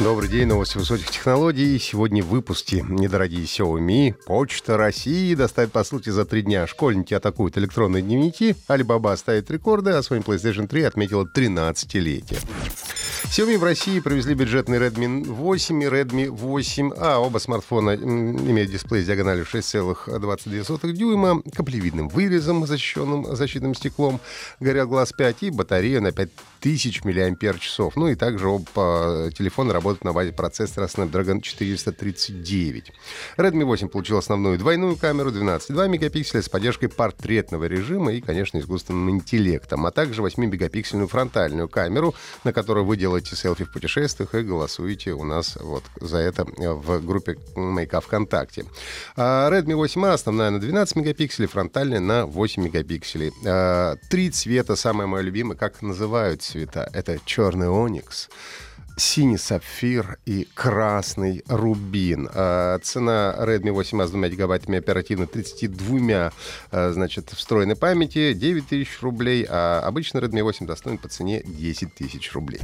Добрый день, новости высоких технологий. Сегодня в выпуске недорогие Xiaomi. Почта России доставит посылки за три дня. Школьники атакуют электронные дневники. Alibaba ставит рекорды, а своим PlayStation 3 отметила 13-летие. Xiaomi в России привезли бюджетный Redmi 8 и Redmi 8A. Оба смартфона имеют дисплей с диагональю 6,22 дюйма, каплевидным вырезом, защищенным защитным стеклом, горел глаз 5 и батарея на 5000 мАч. Ну и также оба телефона работают на базе процессора Snapdragon 439. Redmi 8 получил основную двойную камеру 12,2 мегапикселя с поддержкой портретного режима и, конечно, искусственным интеллектом, а также 8-мегапиксельную фронтальную камеру, на которую вы делаете селфи в путешествиях и голосуете у нас вот за это в группе Мейка ВКонтакте. А Redmi 8A основная на 12 мегапикселей, фронтальная на 8 мегапикселей. А, три цвета, самое мое любимое, как называют цвета. Это черный оникс, синий сапфир и красный рубин. А, цена Redmi 8A с 2 гигабайтами оперативно 32 а, значит, встроенной памяти 9 тысяч рублей, а обычно Redmi 8 достоин по цене 10 тысяч рублей.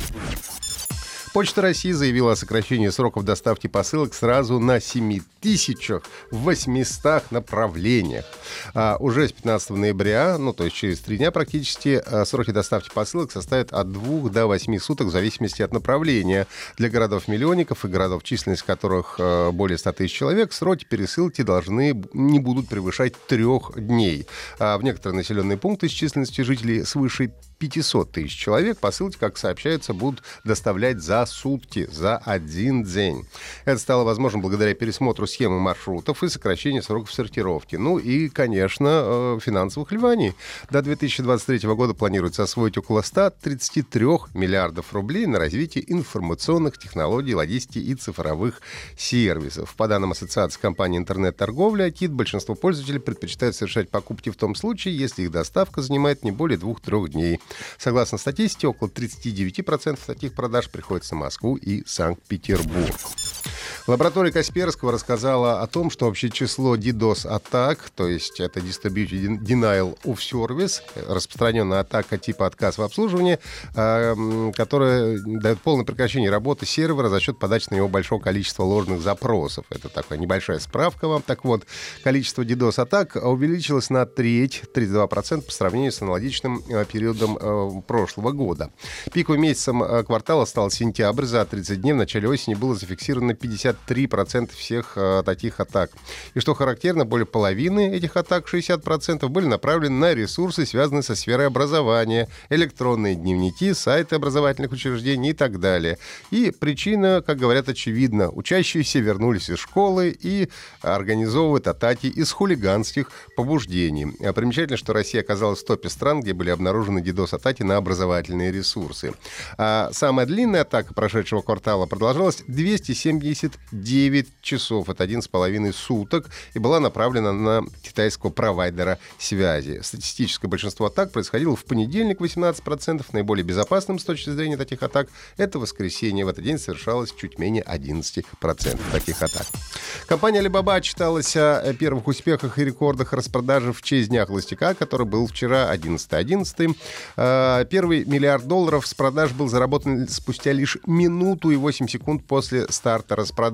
Почта России заявила о сокращении сроков доставки посылок сразу на 7800 направлениях. А уже с 15 ноября, ну то есть через три дня практически, а, сроки доставки посылок составят от 2 до 8 суток в зависимости от направления. Для городов-миллионников и городов, численность которых а, более 100 тысяч человек, сроки пересылки должны не будут превышать трех дней. А в некоторые населенные пункты с численностью жителей свыше 500 тысяч человек посылки, как сообщается, будут доставлять за сутки, за один день. Это стало возможным благодаря пересмотру схемы маршрутов и сокращению сроков сортировки. Ну и, конечно, э, финансовых ливаний. До 2023 года планируется освоить около 133 миллиардов рублей на развитие информационных технологий, логистики и цифровых сервисов. По данным Ассоциации компаний интернет-торговли АКИТ, большинство пользователей предпочитают совершать покупки в том случае, если их доставка занимает не более двух-трех дней. Согласно статистике, около 39% таких продаж приходится в Москву и Санкт-Петербург. Лаборатория Касперского рассказала о том, что общее число DDoS-атак, то есть это Distributed Denial of Service, распространенная атака типа отказ в обслуживании, э, которая дает полное прекращение работы сервера за счет подачи на него большого количества ложных запросов. Это такая небольшая справка вам. Так вот, количество DDoS-атак увеличилось на треть, 32% по сравнению с аналогичным э, периодом э, прошлого года. Пиковым месяцем э, квартала стал сентябрь. За 30 дней в начале осени было зафиксировано 50 63% всех э, таких атак. И что характерно, более половины этих атак, 60%, были направлены на ресурсы, связанные со сферой образования, электронные дневники, сайты образовательных учреждений и так далее. И причина, как говорят, очевидна. Учащиеся вернулись из школы и организовывают атаки из хулиганских побуждений. А примечательно, что Россия оказалась в топе стран, где были обнаружены DDoS-атаки на образовательные ресурсы. А самая длинная атака прошедшего квартала продолжалась 270 9 часов, это 1,5 суток, и была направлена на китайского провайдера связи. Статистическое большинство атак происходило в понедельник 18%, наиболее безопасным с точки зрения таких атак это воскресенье. В этот день совершалось чуть менее 11% таких атак. Компания Alibaba отчиталась о первых успехах и рекордах распродажи в честь Дня Холостяка, который был вчера 11.11. А, первый миллиард долларов с продаж был заработан спустя лишь минуту и 8 секунд после старта распродажи.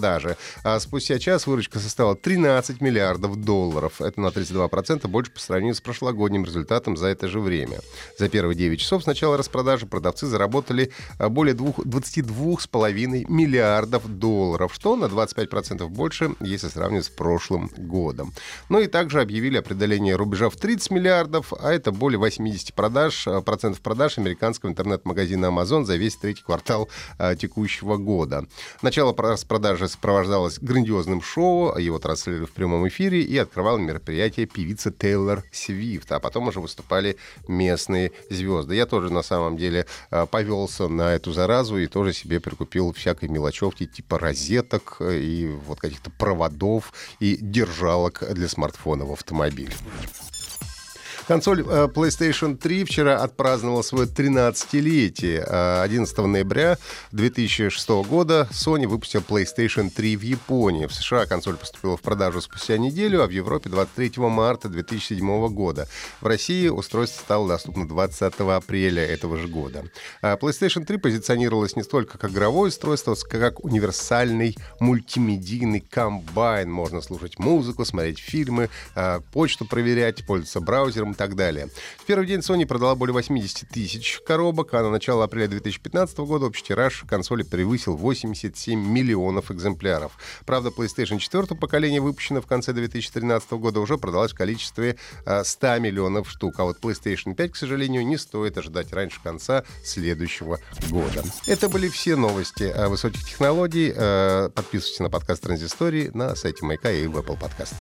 А спустя час выручка составила 13 миллиардов долларов. Это на 32% больше по сравнению с прошлогодним результатом за это же время. За первые 9 часов с начала распродажи продавцы заработали а, более 22,5 миллиардов долларов, что на 25% больше, если сравнивать с прошлым годом. Ну и также объявили о преодолении рубежа в 30 миллиардов, а это более 80 продаж, а, процентов продаж американского интернет-магазина Amazon за весь третий квартал а, текущего года. Начало распродажи сопровождалось грандиозным шоу, его транслировали в прямом эфире и открывал мероприятие певица Тейлор Свифт, а потом уже выступали местные звезды. Я тоже на самом деле повелся на эту заразу и тоже себе прикупил всякой мелочевки типа розеток и вот каких-то проводов и держалок для смартфона в автомобиле. Консоль э, PlayStation 3 вчера отпраздновала свое 13-летие. 11 э, ноября 2006 года Sony выпустил PlayStation 3 в Японии. В США консоль поступила в продажу спустя неделю, а в Европе 23 марта 2007 года. В России устройство стало доступно 20 апреля этого же года. А PlayStation 3 позиционировалась не столько как игровое устройство, как универсальный мультимедийный комбайн. Можно слушать музыку, смотреть фильмы, э, почту проверять, пользоваться браузером так далее. В первый день Sony продала более 80 тысяч коробок, а на начало апреля 2015 года общий тираж консоли превысил 87 миллионов экземпляров. Правда, PlayStation 4 поколения, выпущенная в конце 2013 года, уже продалась в количестве 100 а, миллионов штук. А вот PlayStation 5, к сожалению, не стоит ожидать раньше конца следующего года. Это были все новости высоких технологий. А, подписывайтесь на подкаст Транзистории на сайте Майка и в Apple Podcast.